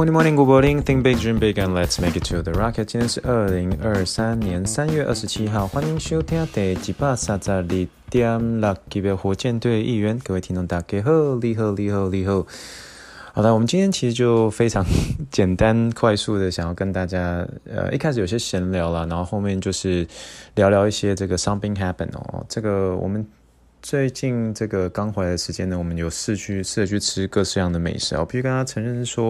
Morning, morning, good morning. Think big, dream big, and let's make it to the rocket. 今天是二零二三年三月二十七号，欢迎收听第一百三十二点六级别火箭队预言。各位听众大家好，你好，你好，你好。好的，我们今天其实就非常简单快速的想要跟大家，呃，一开始有些闲聊了，然后后面就是聊聊一些这个 something happen 哦，这个我们。最近这个刚回来的时间呢，我们有试去试着去吃各式样的美食啊。我必须跟他承认说，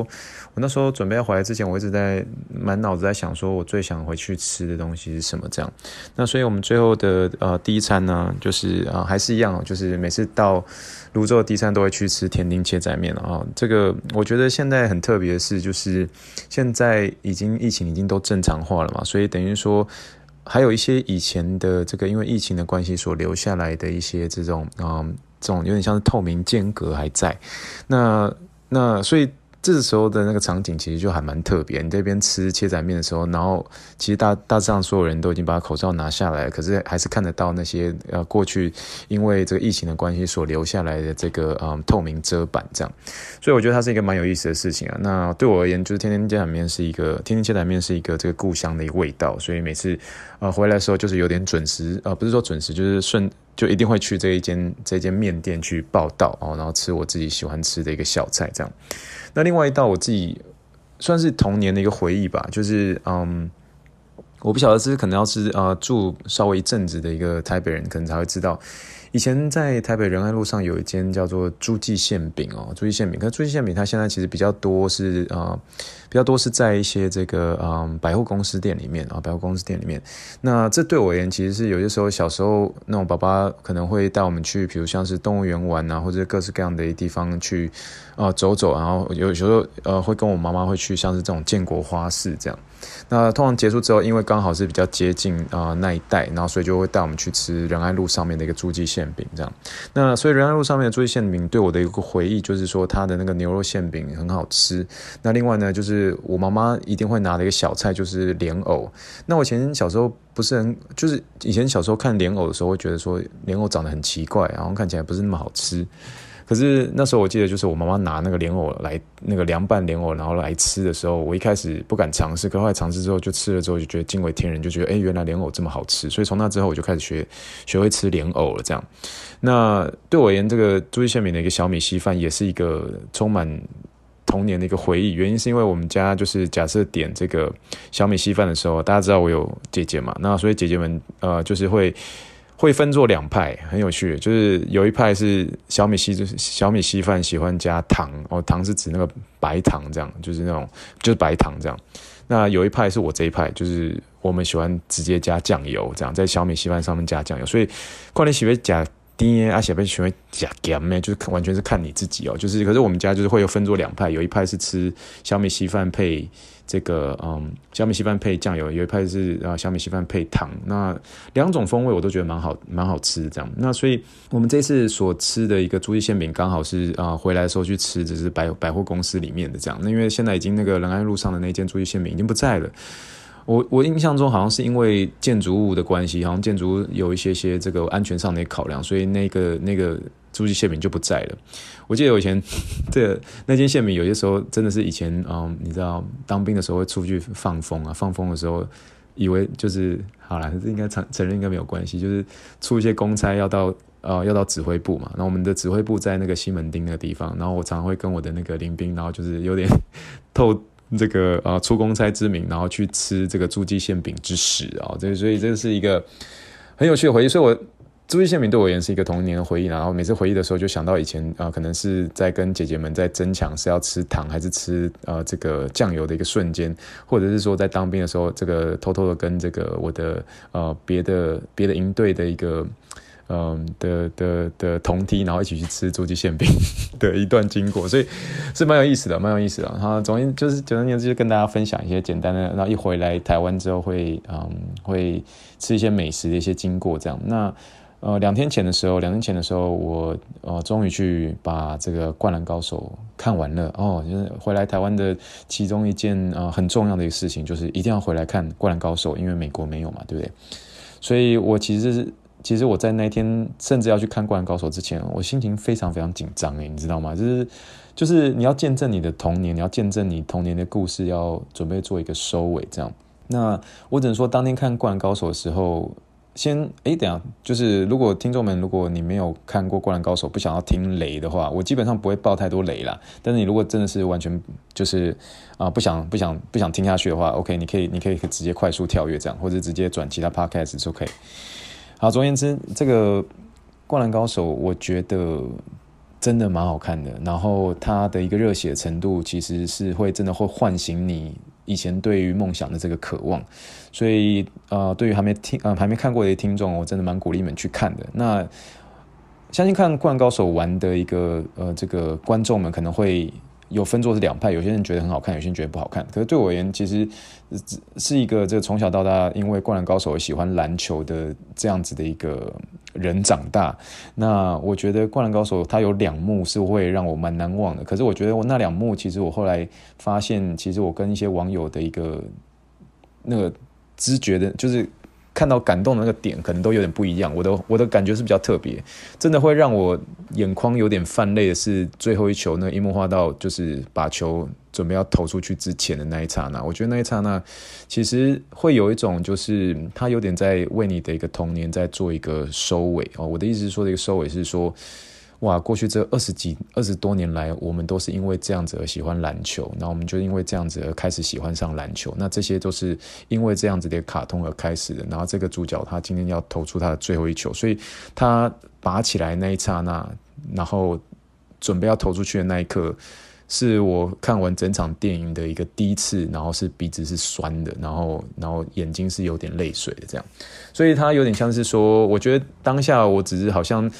我那时候准备要回来之前，我一直在满脑子在想，说我最想回去吃的东西是什么这样。那所以我们最后的呃第一餐呢，就是啊、还是一样，就是每次到泸州的第一餐都会去吃田町切仔面啊。这个我觉得现在很特别的是，就是现在已经疫情已经都正常化了嘛，所以等于说。还有一些以前的这个，因为疫情的关系所留下来的一些这种，嗯，这种有点像是透明间隔还在，那那所以。这时候的那个场景其实就还蛮特别。你这边吃切仔面的时候，然后其实大大致上所有人都已经把口罩拿下来，可是还是看得到那些呃过去因为这个疫情的关系所留下来的这个嗯透明遮板这样。所以我觉得它是一个蛮有意思的事情啊。那对我而言，就是天天切仔面是一个天天切仔面是一个这个故乡的一个味道，所以每次呃回来的时候就是有点准时呃不是说准时，就是顺就一定会去这一间这间面店去报到哦，然后吃我自己喜欢吃的一个小菜这样。那另外一道我自己算是童年的一个回忆吧，就是嗯，我不晓得是可能要是呃住稍微一阵子的一个台北人，可能才会知道。以前在台北仁爱路上有一间叫做朱记馅饼哦，朱记馅饼。可朱记馅饼它现在其实比较多是呃，比较多是在一些这个嗯百货公司店里面啊，百货公司店里面。那这对我而言，其实是有些时候小时候那种爸爸可能会带我们去，比如像是动物园玩啊，或者各式各样的地方去啊、走走，然后有时候呃会跟我妈妈会去像是这种建国花市这样。那通常结束之后，因为刚好是比较接近啊、那一带，然后所以就会带我们去吃仁爱路上面的一个朱记馅饼这样。那所以仁爱路上面的朱记馅饼对我的一个回忆，就是说它的那个牛肉馅饼很好吃。那另外呢，就是我妈妈一定会拿的一个小菜就是莲藕。那我以前小时候不是很，就是以前小时候看莲藕的时候，会觉得说莲藕长得很奇怪，然后看起来不是那么好吃。可是那时候我记得，就是我妈妈拿那个莲藕来那个凉拌莲藕，然后来吃的时候，我一开始不敢尝试，可后来尝试之后就吃了之后就觉得惊为天人，就觉得哎，原来莲藕这么好吃。所以从那之后我就开始学学会吃莲藕了。这样，那对我而言，这个朱记馅饼的一个小米稀饭也是一个充满童年的一个回忆。原因是因为我们家就是假设点这个小米稀饭的时候，大家知道我有姐姐嘛，那所以姐姐们呃就是会。会分作两派，很有趣，就是有一派是小米稀，就是小米稀饭喜欢加糖哦，糖是指那个白糖，这样就是那种就是白糖这样。那有一派是我这一派，就是我们喜欢直接加酱油，这样在小米稀饭上面加酱油。所以，关你喜欢加甜，啊喜欢喜欢加咸咩，就是完全是看你自己哦。就是可是我们家就是会有分作两派，有一派是吃小米稀饭配。这个嗯，小米稀饭配酱油，有一派是啊小米稀饭配糖，那两种风味我都觉得蛮好，蛮好吃的这样。那所以我们这次所吃的一个朱记馅饼，刚好是啊回来的时候去吃，只是百百货公司里面的这样。那因为现在已经那个仁爱路上的那间朱记馅饼已经不在了。我我印象中好像是因为建筑物的关系，好像建筑物有一些些这个安全上的考量，所以那个那个朱记馅饼就不在了。我记得我以前 这那间馅饼，有些时候真的是以前嗯，你知道当兵的时候会出去放风啊，放风的时候以为就是好了，这应该承承认应该没有关系，就是出一些公差要到呃要到指挥部嘛，然后我们的指挥部在那个西门町那个地方，然后我常常会跟我的那个邻兵，然后就是有点 透。这个啊出公差之名，然后去吃这个朱记馅饼之实啊，这、所以这是一个很有趣的回忆。所以我朱记馅饼对我而言是一个童年的回忆。然后每次回忆的时候，就想到以前啊、可能是在跟姐姐们在争抢是要吃糖还是吃呃这个酱油的一个瞬间，或者是说在当兵的时候，这个偷偷的跟这个我的呃别的别的营队的一个。嗯的的的同梯，然后一起去吃朱记馅饼 的一段经过，所以是蛮有意思的，蛮有意思的。然后总之就是简单点，就跟大家分享一些简单的。然后一回来台湾之后会，嗯会吃一些美食的一些经过这样。那呃，两天前的时候，两天前的时候，我呃终于去把这个《灌篮高手》看完了哦。就是回来台湾的其中一件呃很重要的一个事情，就是一定要回来看《灌篮高手》，因为美国没有嘛，对不对？所以我其实是其实我在那一天甚至要去看《灌篮高手》之前，我心情非常非常紧张诶，你知道吗？就是就是你要见证你的童年，你要见证你童年的故事，要准备做一个收尾，这样。那我只能说，当天看《灌篮高手》的时候。先诶，等下，就是如果听众们，如果你没有看过《灌篮高手》，不想要听雷的话，我基本上不会爆太多雷啦。但是你如果真的是完全就是啊、不想不想不想听下去的话，OK，你可以你可以直接快速跳跃这样，或者直接转其他 Podcast 就可以。好，总而言之，这个《灌篮高手》我觉得真的蛮好看的，然后它的一个热血程度，其实是会真的会唤醒你。以前对于梦想的这个渴望，所以呃，对于还没听呃还没看过的听众，我真的蛮鼓励你们去看的。那相信看《灌篮高手》玩的一个呃这个观众们可能会有分作是两派，有些人觉得很好看，有些人觉得不好看。可是对我而言，其实是一个这个从小到大因为《灌篮高手》喜欢篮球的这样子的一个。人长大，那我觉得《灌篮高手》它有两幕是会让我蛮难忘的。可是我觉得我那两幕，其实我后来发现，其实我跟一些网友的一个那个知觉的，就是。看到感动的那个点，可能都有点不一样。我的我的感觉是比较特别，真的会让我眼眶有点泛泪的是最后一球，那樱木花道就是把球准备要投出去之前的那一刹那。我觉得那一刹那其实会有一种，就是他有点在为你的一个童年在做一个收尾哦。我的意思是说，这个收尾是说。哇，过去这二十几、二十多年来，我们都是因为这样子而喜欢篮球，那我们就因为这样子而开始喜欢上篮球。那这些都是因为这样子的卡通而开始的。然后这个主角他今天要投出他的最后一球，所以他拔起来那一刹那，然后准备要投出去的那一刻，是我看完整场电影的一个第一次，然后是鼻子是酸的，然后然后眼睛是有点泪水的这样。所以他有点像是说，我觉得当下我只是好像。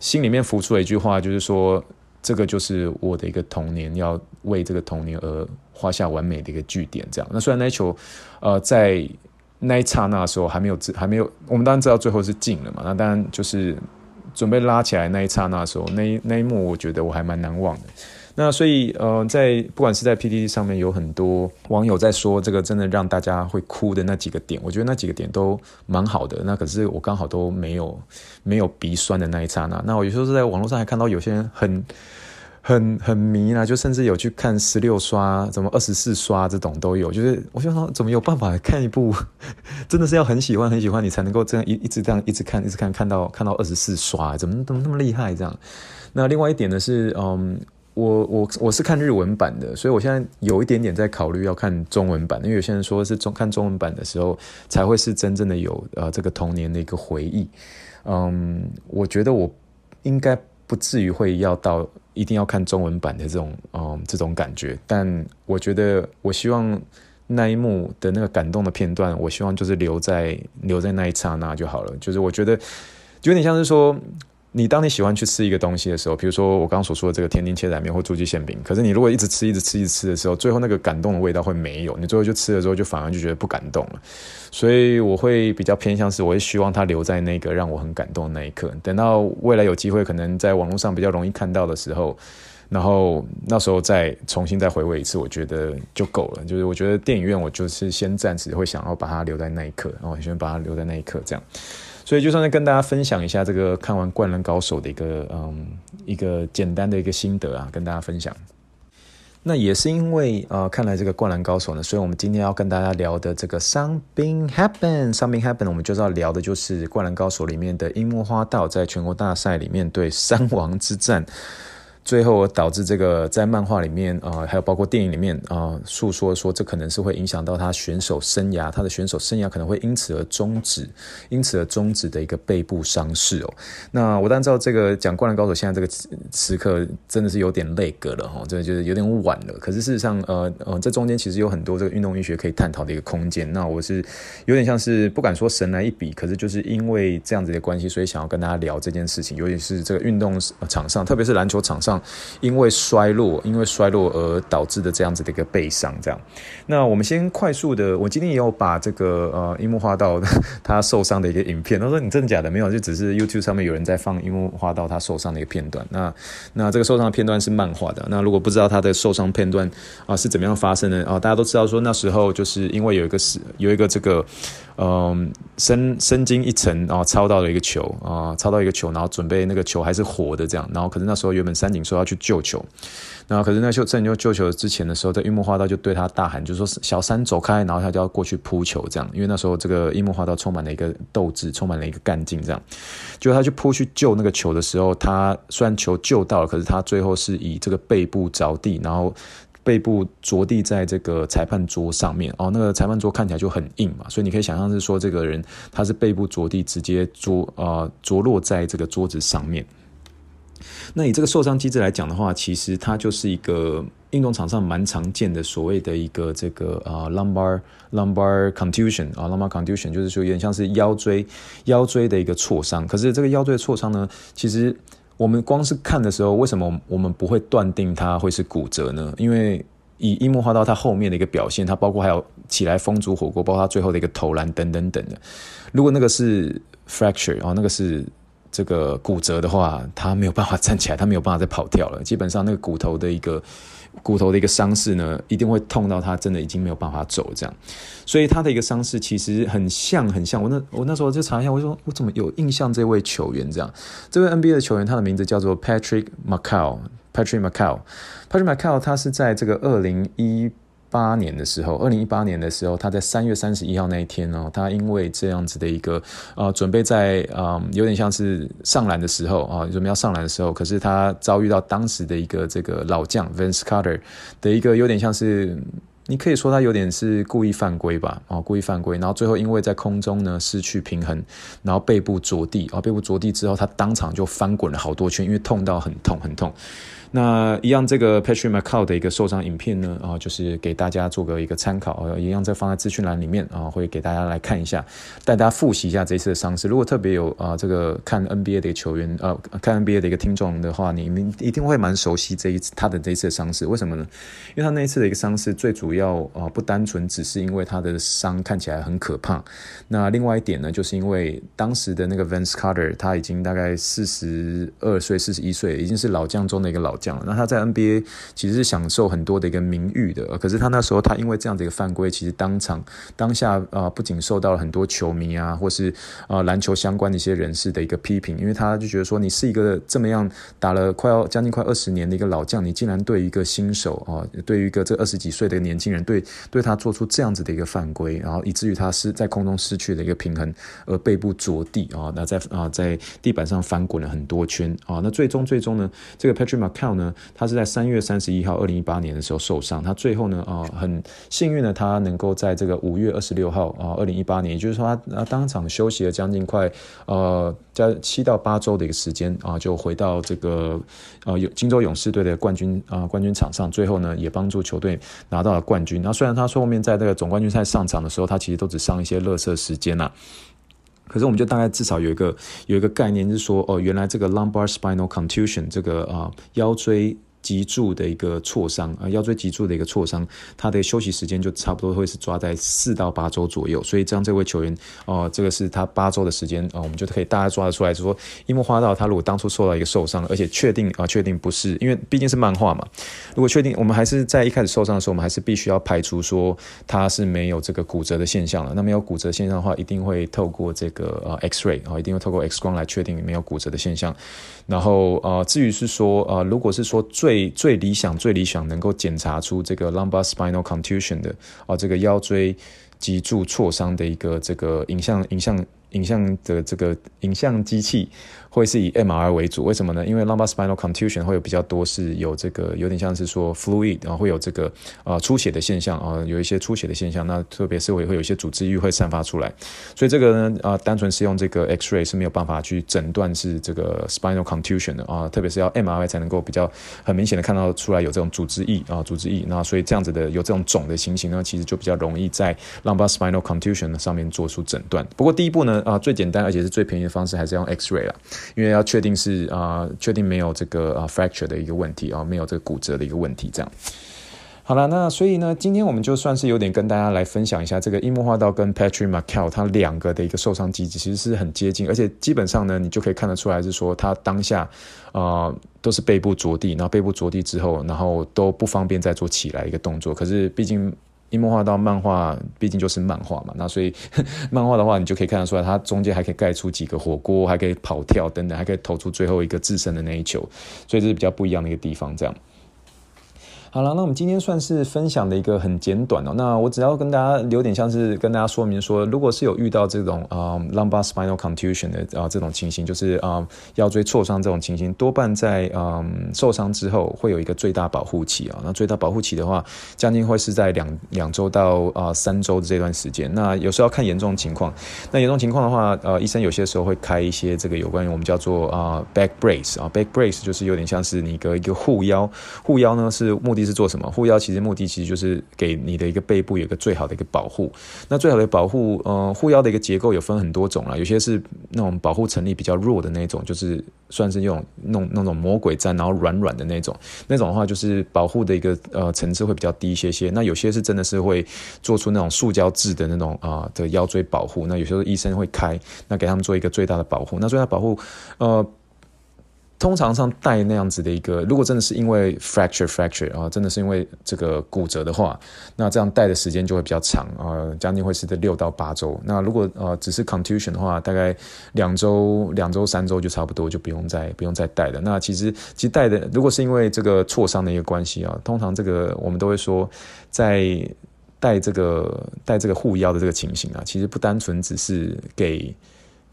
心里面浮出了一句话，就是说，这个就是我的一个童年，要为这个童年而画下完美的一个句点。这样，那虽然那球，呃，在那一刹那的时候还没有，还没有，我们当然知道最后是进了嘛。那当然就是准备拉起来那一刹那的时候，那一那一幕，我觉得我还蛮难忘的。那所以，呃，在不管是在 PTT 上面有很多网友在说这个真的让大家会哭的那几个点，我觉得那几个点都蛮好的。那可是我刚好都没有没有鼻酸的那一刹那。那我有时候是在网络上还看到有些人很很很迷啊，就甚至有去看十六刷、怎么二十四刷这种都有。就是我就说，怎么有办法看一部 真的是要很喜欢很喜欢你才能够这样一一直这样一直看一直看看到看到二十四刷，怎么怎么那么厉害这样？那另外一点呢是，嗯。我我我是看日文版的，所以我现在有一点点在考虑要看中文版，因为有些人说是中看中文版的时候才会是真正的有呃这个童年的一个回忆。嗯，我觉得我应该不至于会要到一定要看中文版的这种嗯这种感觉，但我觉得我希望那一幕的那个感动的片段，我希望就是留在留在那一刹那就好了。就是我觉得就有点像是说。你当你喜欢去吃一个东西的时候，比如说我刚刚所说的这个天津切仔面或朱记馅饼，可是你如果一直吃、一直吃、一直吃的时候，最后那个感动的味道会没有，你最后就吃了之后就反而就觉得不感动了。所以我会比较偏向是，我会希望它留在那个让我很感动的那一刻，等到未来有机会可能在网络上比较容易看到的时候，然后那时候再重新再回味一次，我觉得就够了。就是我觉得电影院我就是先暂时会想要把它留在那一刻，然后我先把它留在那一刻这样。所以就算是跟大家分享一下这个看完《灌篮高手》的一个嗯一个简单的一个心得啊，跟大家分享。那也是因为呃看来这个《灌篮高手》呢，所以我们今天要跟大家聊的这个 Something Happened Something Happened，我们就是要聊的就是《灌篮高手》里面的樱木花道在全国大赛里面对三王之战。最后导致这个在漫画里面啊、还有包括电影里面啊，诉、说说这可能是会影响到他选手生涯，他的选手生涯可能会因此而终止，因此而终止的一个背部伤势哦。那我当然知道这个讲《灌篮高手》现在这个时刻真的是有点累格了哈，真的就是有点晚了。可是事实上，呃呃，这中间其实有很多这个运动医学可以探讨的一个空间。那我是有点像是不敢说神来一笔，可是就是因为这样子的关系，所以想要跟大家聊这件事情，尤其是这个运动场上，特别是篮球场上。上因为衰落，因为衰落而导致的这样子的一个背伤。这样，那我们先快速的，我今天也有把这个呃樱木花道他受伤的一个影片，他说你真的假的？没有，就只是 YouTube 上面有人在放樱木花道他受伤的一个片段。那那这个受伤的片段是漫画的。那如果不知道他的受伤片段啊、是怎么样发生的啊、大家都知道说那时候就是因为有一个是有一个这个。嗯，深深经一层，然后抄到了一个球啊，抄到一个球，然后准备那个球还是活的这样，然后可是那时候原本三井说要去救球，然后可是那就在你救球之前的时候，在樱木花道就对他大喊，就说小三走开，然后他就要过去扑球这样，因为那时候这个樱木花道充满了一个斗志，充满了一个干劲这样，就他去扑去救那个球的时候，他虽然球救到了，可是他最后是以这个背部着地，然后。背部着地在这个裁判桌上面哦，那个裁判桌看起来就很硬嘛，所以你可以想象是说，这个人他是背部着地，直接着呃着落在这个桌子上面。那以这个受伤机制来讲的话，其实它就是一个运动场上蛮常见的所谓的一个这个啊、呃、lumbar lumbar contusion 啊、lumbar contusion 就是说有点像是腰椎腰椎的一个挫伤。可是这个腰椎的挫伤呢，其实。我们光是看的时候，为什么我们不会断定它会是骨折呢？因为以樱木花道他后面的一个表现，他包括还有起来风煮火锅，包括他最后的一个投篮等等等的。如果那个是 fracture 哦，那个是这个骨折的话，他没有办法站起来，他没有办法再跑跳了。基本上那个骨头的一个。骨头的一个伤势呢，一定会痛到他真的已经没有办法走这样，所以他的一个伤势其实很像很像。我那我那时候就查一下，我说我怎么有印象这位球员这样？这位 NBA 的球员，他的名字叫做 Patrick McCaw，Patrick McCaw，Patrick McCaw，他是在这个二零一。八年的时候，二零一八年的时候，他在三月三十一号那一天哦，他因为这样子的一个呃，准备在嗯，有点像是上篮的时候啊，准备要上篮的时候，可是他遭遇到当时的一个这个老将 Vince Carter 的一个有点像是，你可以说他有点是故意犯规吧，哦，故意犯规，然后最后因为在空中呢失去平衡，然后背部着地啊，背部着地之后，他当场就翻滚了好多圈，因为痛到很痛很痛。那一样，这个 Patrick McCaw 的一个受伤影片呢，啊，就是给大家做个一个参考啊，一样再放在资讯栏里面啊，会给大家来看一下，带大家复习一下这一次的伤势。如果特别有啊，这个看 NBA 的一个球员，呃，看 NBA 的一个听众的话，你们一定会蛮熟悉这一次他的这一次的伤势。为什么呢？因为他那一次的一个伤势，最主要要啊，不单纯只是因为他的伤看起来很可怕。那另外一点呢，就是因为当时的那个 Vince Carter 他已经大概四十二岁、四十一岁，已经是老将中的一个老。将了，那他在 NBA 其实是享受很多的一个名誉的，可是他那时候他因为这样的一个犯规，其实当场当下啊、呃，不仅受到了很多球迷啊，或是啊篮球相关的一些人士的一个批评，因为他就觉得说，你是一个这么样打了快要将近快二十年的一个老将，你竟然对一个新手啊，对于一个这二十几岁的年轻人，对对他做出这样子的一个犯规，然后以至于他是在空中失去了一个平衡，而背部着地啊，那在啊在地板上翻滚了很多圈啊，那最终最终呢，这个 Patrick McCaw 呢，他是在三月三十一号，二零一八年的时候受伤。他最后呢，啊、很幸运的，他能够在这个五月二十六号，啊，二零一八年，也就是说他，他当场休息了将近快，呃，在七到八周的一个时间，啊，就回到这个，呃，有金州勇士队的冠军，啊，冠军场上，最后呢，也帮助球队拿到了冠军。那虽然他后面在这个总冠军赛上场的时候，他其实都只上一些热射时间呐。可是我们就大概至少有一个有一个概念，就是说，哦，原来这个 lumbar spinal contusion 这个啊腰椎。脊柱的一个挫伤啊，腰椎脊柱的一个挫伤，他的休息时间就差不多会是抓在四到八周左右。所以这样这位球员哦、这个是他八周的时间啊、我们就可以大概抓得出来，说樱木花道他如果当初受到一个受伤，而且确定啊，确、定不是，因为毕竟是漫画嘛。如果确定，我们还是在一开始受伤的时候，我们还是必须要排除说他是没有这个骨折的现象了。那没有骨折现象的话，一定会透过这个呃 X ray 啊，一定会透过 X 光来确定没有骨折的现象。然后呃，至于是说呃，如果是说最最理想最理想能够检查出这个 lumbar spinal contusion 的啊，这个腰椎脊柱挫伤的一个这个影像影像影像的这个影像机器。会是以 MRI 为主，为什么呢？因为 lumbar spinal contusion 会有比较多是有这个有点像是说 fluid，然后会有这个呃出血的现象啊，有一些出血的现象，那特别是会会有一些组织液会散发出来，所以这个呢啊，单纯是用这个 X-ray 是没有办法去诊断是这个 spinal contusion 的啊，特别是要 MRI 才能够比较很明显的看到出来有这种组织液啊，组织液，那所以这样子的有这种肿的情形呢，其实就比较容易在 lumbar spinal contusion 上面做出诊断。不过第一步呢啊，最简单而且是最便宜的方式还是用 X-ray 啦，因为要确定是啊，确定没有这个啊 fracture 的一个问题啊，没有这个骨折的一个问题，这样。好了，那所以呢，今天我们就算是有点跟大家来分享一下这个樱木花道跟 Patrick Macale 他两个的一个受伤机制，其实是很接近，而且基本上呢，你就可以看得出来是说他当下啊、都是背部着地，然后背部着地之后，然后都不方便再做起来一个动作。可是毕竟樱木花道漫画毕竟就是漫画嘛，那所以 漫画的话，你就可以看得出来，它中间还可以盖出几个火锅，还可以跑跳等等，还可以投出最后一个自身的那一球，所以这是比较不一样的一个地方，这样。好了，那我们今天算是分享的一个很简短哦。那我只要跟大家留点像是跟大家说明说，如果是有遇到这种啊、lumbar spinal contusion 的啊、这种情形，就是啊、腰椎挫伤这种情形，多半在嗯、受伤之后会有一个最大保护期啊。那最大保护期的话，将近会是在两两周到啊三周的这段时间。那有时候要看严重情况。那严重情况的话，呃，医生有些时候会开一些这个有关于我们叫做啊、back brace 啊，back brace 就是有点像是你一个一个护腰，护腰呢是目的。是做什么？护腰其实目的其实就是给你的一个背部有一个最好的一个保护。那最好的保护，呃，护腰的一个结构有分很多种啦，有些是那种保护成力比较弱的那种，就是算是用那那种魔鬼毡，然后软软的那种。那种的话就是保护的一个呃层次会比较低一些些。那有些是真的是会做出那种塑胶质的那种啊、的腰椎保护。那有时候医生会开，那给他们做一个最大的保护。那最大的保护，呃。通常上带那样子的一个，如果真的是因为 fracture fracture 啊，真的是因为这个骨折的话，那这样带的时间就会比较长啊，将近会是在六到八周。那如果呃只是 contusion 的话，大概两周、两周、三周就差不多，就不用再不用再带了。那其实其实带的，如果是因为这个挫伤的一个关系啊，通常这个我们都会说，在带这个带这个护腰的这个情形啊，其实不单纯只是给。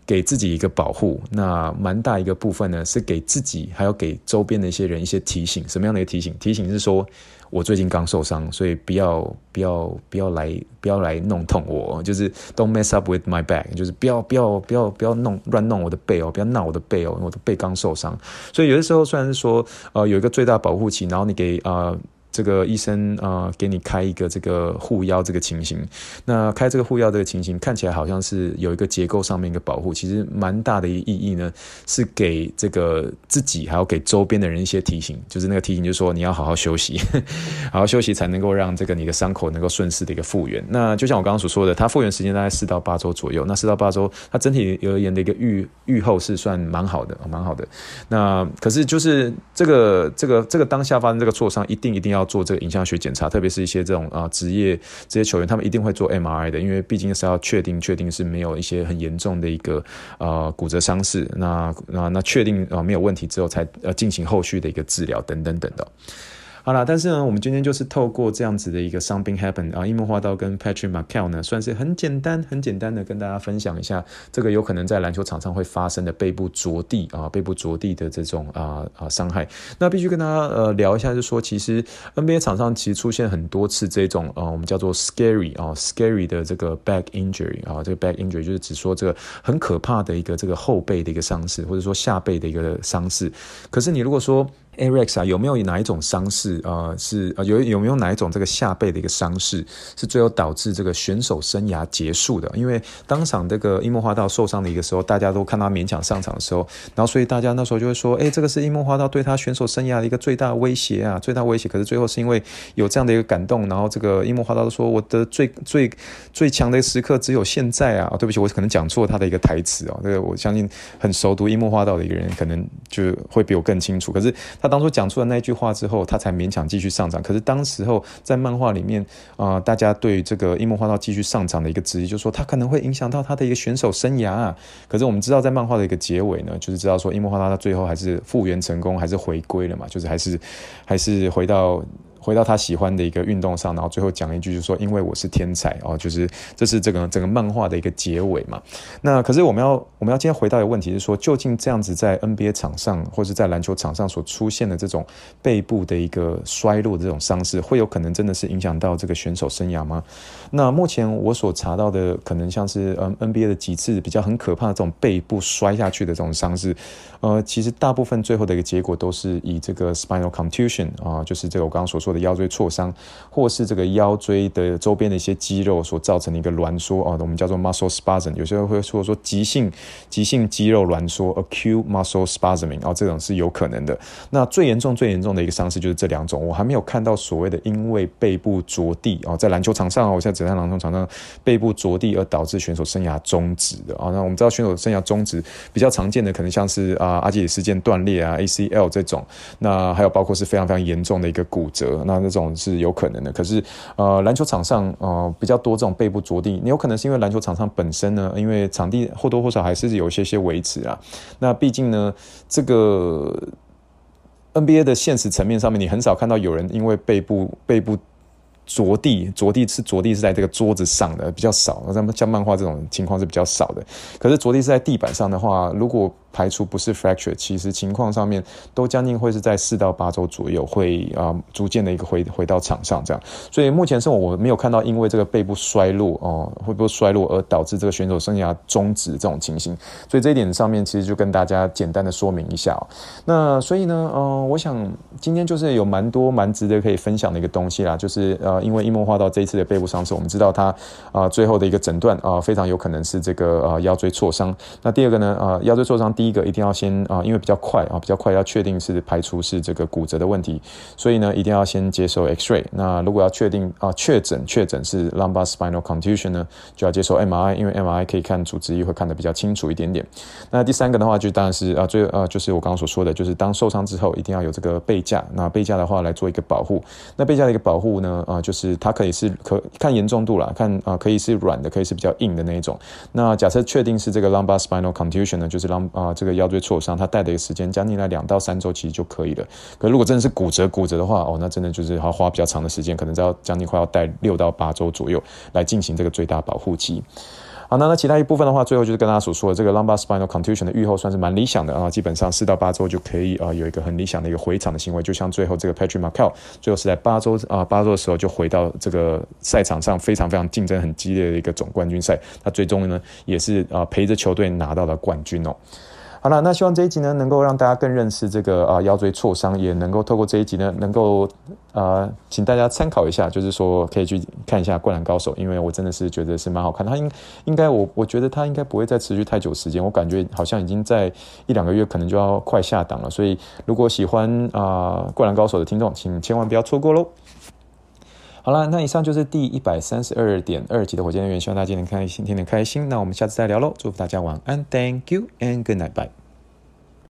给自己一个保护，那蛮大一个部分呢，是给自己，还有给周边的一些人一些提醒。什么样的一个提醒？提醒是说，我最近刚受伤，所以不要不要不要来不要来弄痛我，就是 don't mess up with my back，就是不要不要不要不要弄乱弄我的背哦，不要闹我的背哦，我的背刚受伤。所以有的时候虽然是说，呃，有一个最大保护期，然后你给呃。这个医生啊、呃，给你开一个这个护腰这个情形，那开这个护腰这个情形看起来好像是有一个结构上面一个保护，其实蛮大的一个意义呢，是给这个自己还有给周边的人一些提醒，就是那个提醒就是说你要好好休息，好好休息才能够让这个你的伤口能够顺势的一个复原。那就像我刚刚所说的，它复原时间大概四到八周左右，那四到八周它整体而言的一个预预后是算蛮好的，蛮好的。那可是就是这个这个这个当下发生这个挫伤，一定一定要。要做这个影像学检查，特别是一些这种啊职业这些球员，他们一定会做 MRI 的，因为毕竟是要确定确定是没有一些很严重的一个呃骨折伤势，那那那确定啊没有问题之后，才呃进行后续的一个治疗等等等的。好了，但是呢，我们今天就是透过这样子的一个 something happen 啊，樱木花道跟 Patrick McCall 呢，算是很简单、很简单的跟大家分享一下，这个有可能在篮球场上会发生的背部着地啊，背部着地的这种啊啊伤害。那必须跟大家呃聊一下，就是说，其实 NBA 场上其实出现很多次这种啊，我们叫做 scary 啊 scary 的这个 back injury 啊，这个 back injury 就是指说这个很可怕的一个这个后背的一个伤势，或者说下背的一个伤势。可是你如果说 a r e x 啊，有没有哪一种伤势啊、呃？是啊，有有没有哪一种这个下背的一个伤势是最后导致这个选手生涯结束的？因为当场这个樱木花道受伤的一个时候，大家都看他勉强上场的时候，然后所以大家那时候就会说，哎，这个是樱木花道对他选手生涯的一个最大威胁啊，最大威胁。可是最后是因为有这样的一个感动，然后这个樱木花道说，我的最最最强的时刻只有现在啊！对不起，我可能讲错他的一个台词哦。这个我相信很熟读樱木花道的一个人，可能就会比我更清楚。可是他。当初讲出了那句话之后，他才勉强继续上涨。可是当时候在漫画里面啊、大家对这个樱木花道继续上涨的一个质疑，就是说他可能会影响到他的一个选手生涯啊。可是我们知道，在漫画的一个结尾呢，就是知道说樱木花道他最后还是复原成功，还是回归了嘛，就是还是还是回到。回到他喜欢的一个运动上，然后最后讲一句，就是说，因为我是天才哦，就是这是这个整个漫画的一个结尾嘛。那可是我们要我们要今天回到一个问题，是说，究竟这样子在 NBA 场上或是在篮球场上所出现的这种背部的一个衰落的这种伤势，会有可能真的是影响到这个选手生涯吗？那目前我所查到的，可能像是嗯 NBA 的几次比较很可怕的这种背部摔下去的这种伤势，呃，其实大部分最后的一个结果都是以这个 spinal contusion 啊，就是这个我刚刚所说。说的腰椎挫伤，或是这个腰椎的周边的一些肌肉所造成的一个挛缩哦，我们叫做 muscle spasm，有些人会说说急性急性肌肉挛缩 acute muscle spasming，哦，这种是有可能的。那最严重最严重的一个伤势就是这两种，我还没有看到所谓的因为背部着地哦，在篮球场上哦，我现在只在篮球场上背部着地而导致选手生涯终止的啊。那我们知道选手生涯终止比较常见的可能像是啊阿基里斯腱断裂啊 ACL 这种，那还有包括是非常非常严重的一个骨折，那这种是有可能的。可是呃篮球场上呃比较多这种背部着地，你有可能是因为篮球场上本身呢，因为场地或多或少还是有一些些维持啊。那毕竟呢这个 NBA 的现实层面上面，你很少看到有人因为背部背部。着地，着地是着地是在这个桌子上的比较少，像像漫画这种情况是比较少的。可是着地是在地板上的话，如果排除不是 fracture，其实情况上面都将近会是在四到八周左右会啊、逐渐的一个回回到场上这样。所以目前是我没有看到因为这个背部衰弱哦、会不会衰弱而导致这个选手生涯终止这种情形。所以这一点上面其实就跟大家简单的说明一下、喔。那所以呢，呃，我想今天就是有蛮多蛮值得可以分享的一个东西啦，就是呃，因为樱木花道这一次的背部伤势，我们知道他啊、最后的一个诊断啊非常有可能是这个呃腰椎挫伤。那第二个呢，呃腰椎挫伤第一一个一定要先啊，因为比较快啊，比较快要确定是排除是这个骨折的问题，所以呢，一定要先接受 X-ray。那如果要确定啊，确诊确诊是 lumbar spinal contusion 呢，就要接受 MRI，因为 MRI 可以看组织会看得比较清楚一点点。那第三个的话，就当然是啊，最啊就是我刚刚所说的，就是当受伤之后，一定要有这个背架。那背架的话来做一个保护。那背架的一个保护呢，啊，就是它可以是可看严重度啦，看啊可以是软的，可以是比较硬的那一种。那假设确定是这个 lumbar spinal contusion 呢，就是 lum 啊这个腰椎挫伤。他带的一个时间将近来两到三周，其实就可以了。可如果真的是骨折骨折的话，哦，那真的就是要花比较长的时间，可能要将近快要带六到八周左右来进行这个最大保护期。好，那那其他一部分的话，最后就是跟大家所说的这个 lumbar spinal contusion 的预后算是蛮理想的啊，基本上四到八周就可以啊有一个很理想的一个回场的行为，就像最后这个 Patrick McCall 最后是在八周啊八周的时候就回到这个赛场上，非常非常竞争很激烈的一个总冠军赛，他最终呢也是啊陪着球队拿到了冠军哦。好了，那希望这一集呢，能够让大家更认识这个啊、腰椎挫伤，也能够透过这一集呢，能够啊、请大家参考一下，就是说可以去看一下《灌篮高手》，因为我真的是觉得是蛮好看。他应应该我我觉得他应该不会再持续太久时间，我感觉好像已经在一两个月，可能就要快下档了。所以如果喜欢啊《灌篮高手》的听众，请千万不要错过喽。好了，那以上就是第一百三十二点二集的火箭人员，希望大家今天开心，天天开心。那我们下次再聊喽，祝福大家晚安，Thank you and good night，bye。